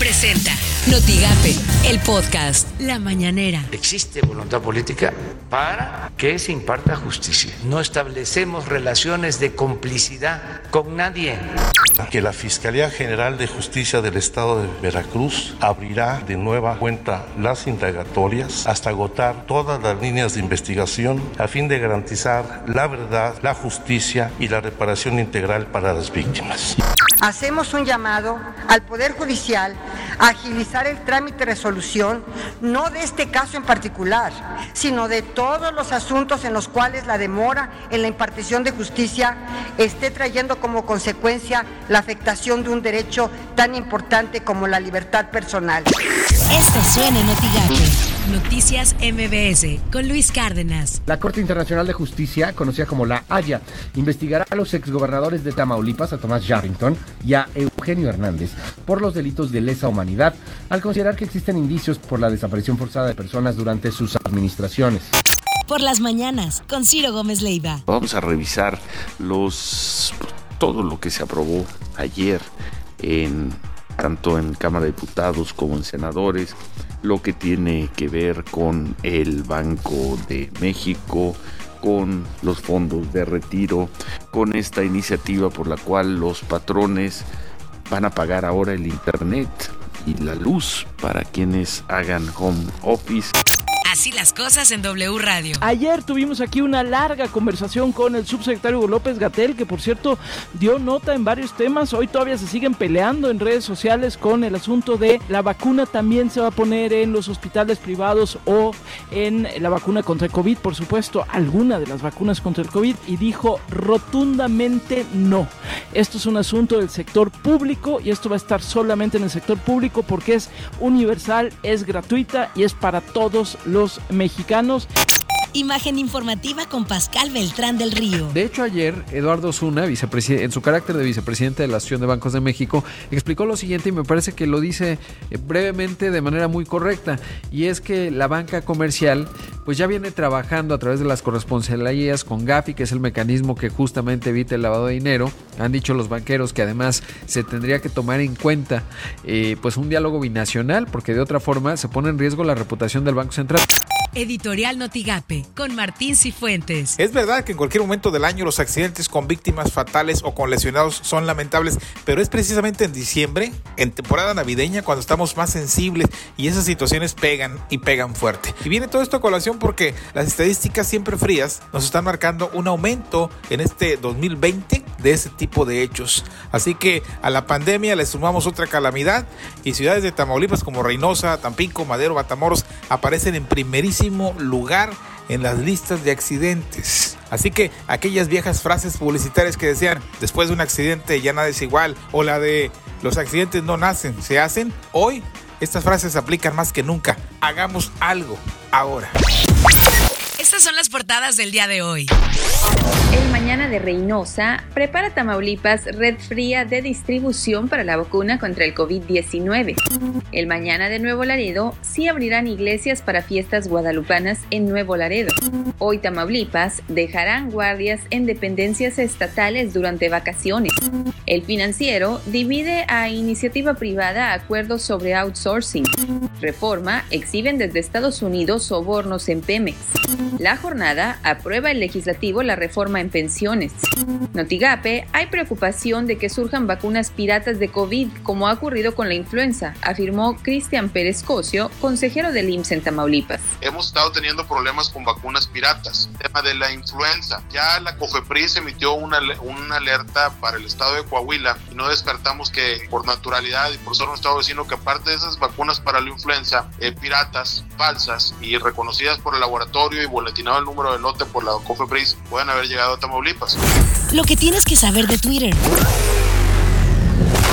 Presenta Notigape, el podcast La Mañanera. Existe voluntad política para que se imparta justicia. No establecemos relaciones de complicidad con nadie. Que la Fiscalía General de Justicia del Estado de Veracruz abrirá de nueva cuenta las indagatorias hasta agotar todas las líneas de investigación a fin de garantizar la verdad, la justicia y la reparación integral para las víctimas. Hacemos un llamado al Poder Judicial agilizar el trámite de resolución, no de este caso en particular, sino de todos los asuntos en los cuales la demora en la impartición de justicia esté trayendo como consecuencia la afectación de un derecho tan importante como la libertad personal. Esto suena en Noticias MBS con Luis Cárdenas. La Corte Internacional de Justicia, conocida como la Haya, investigará a los exgobernadores de Tamaulipas, a Tomás Yarrington y a Eugenio Hernández, por los delitos de lesa humanidad, al considerar que existen indicios por la desaparición forzada de personas durante sus administraciones. Por las mañanas, con Ciro Gómez Leiva. Vamos a revisar los todo lo que se aprobó ayer en tanto en Cámara de Diputados como en senadores, lo que tiene que ver con el Banco de México, con los fondos de retiro, con esta iniciativa por la cual los patrones van a pagar ahora el Internet y la luz para quienes hagan home office. Así las cosas en W Radio. Ayer tuvimos aquí una larga conversación con el subsecretario López Gatel, que por cierto dio nota en varios temas. Hoy todavía se siguen peleando en redes sociales con el asunto de la vacuna también se va a poner en los hospitales privados o en la vacuna contra el COVID, por supuesto, alguna de las vacunas contra el COVID, y dijo rotundamente no. Esto es un asunto del sector público y esto va a estar solamente en el sector público porque es universal, es gratuita y es para todos los mexicanos. Imagen informativa con Pascal Beltrán del Río. De hecho, ayer Eduardo Zuna, en su carácter de vicepresidente de la Asociación de Bancos de México, explicó lo siguiente y me parece que lo dice eh, brevemente de manera muy correcta. Y es que la banca comercial pues ya viene trabajando a través de las corresponsalías con Gafi, que es el mecanismo que justamente evita el lavado de dinero. Han dicho los banqueros que además se tendría que tomar en cuenta eh, pues un diálogo binacional, porque de otra forma se pone en riesgo la reputación del Banco Central. Editorial Notigape con Martín Cifuentes. Es verdad que en cualquier momento del año los accidentes con víctimas fatales o con lesionados son lamentables, pero es precisamente en diciembre, en temporada navideña, cuando estamos más sensibles y esas situaciones pegan y pegan fuerte. Y viene todo esto a colación porque las estadísticas siempre frías nos están marcando un aumento en este 2020 de ese tipo de hechos. Así que a la pandemia le sumamos otra calamidad y ciudades de Tamaulipas como Reynosa, Tampico, Madero, Batamoros aparecen en primerísimo lugar en las listas de accidentes. Así que aquellas viejas frases publicitarias que decían después de un accidente ya nada es igual o la de los accidentes no nacen, se hacen, hoy estas frases se aplican más que nunca. Hagamos algo ahora. Estas son las portadas del día de hoy. El mañana de Reynosa prepara Tamaulipas red fría de distribución para la vacuna contra el COVID-19. El mañana de Nuevo Laredo sí abrirán iglesias para fiestas guadalupanas en Nuevo Laredo. Hoy Tamaulipas dejarán guardias en dependencias estatales durante vacaciones. El financiero divide a iniciativa privada acuerdos sobre outsourcing. Reforma exhiben desde Estados Unidos sobornos en Pemex. La jornada aprueba el legislativo la reforma en pensiones. Notigape, hay preocupación de que surjan vacunas piratas de COVID, como ha ocurrido con la influenza, afirmó Cristian Pérez Cosio, consejero del IMSS en Tamaulipas. Hemos estado teniendo problemas con vacunas piratas. tema de la influenza. Ya la COFEPRIS emitió una, una alerta para el estado de Coahuila y no descartamos que por naturalidad y por ser un estado vecino que aparte de esas vacunas para la influenza eh, piratas, falsas y reconocidas por el laboratorio y boletinado el número de lote por la COFEPRIS pueden haber llegado a Tamaulipas. Lo que tienes que saber de Twitter.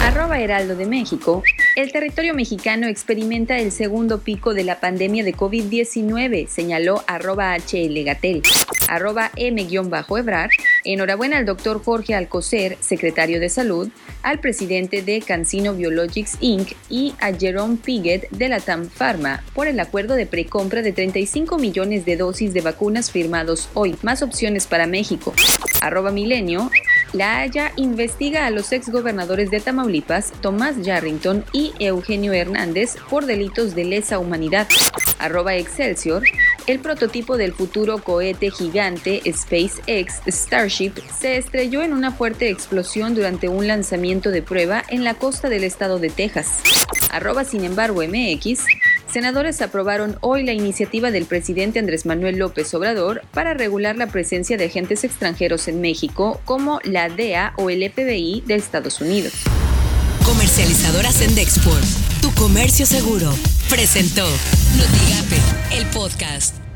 Arroba Heraldo de México. El territorio mexicano experimenta el segundo pico de la pandemia de COVID-19, señaló arroba HLGatel. Arroba M-Ebrar. Enhorabuena al doctor Jorge Alcocer, secretario de Salud, al presidente de Cancino Biologics Inc. y a Jerome Piggett de la TAM Pharma por el acuerdo de precompra de 35 millones de dosis de vacunas firmados hoy. Más opciones para México. Arroba Milenio. La Haya investiga a los exgobernadores de Tamaulipas, Tomás Yarrington y Eugenio Hernández, por delitos de lesa humanidad. Excelsior. El prototipo del futuro cohete gigante SpaceX Starship se estrelló en una fuerte explosión durante un lanzamiento de prueba en la costa del estado de Texas. Arroba sin embargo MX. Senadores aprobaron hoy la iniciativa del presidente Andrés Manuel López Obrador para regular la presencia de agentes extranjeros en México como la DEA o el FBI de Estados Unidos. Comercializadora Sendexport, tu comercio seguro, presentó Notigape, el podcast.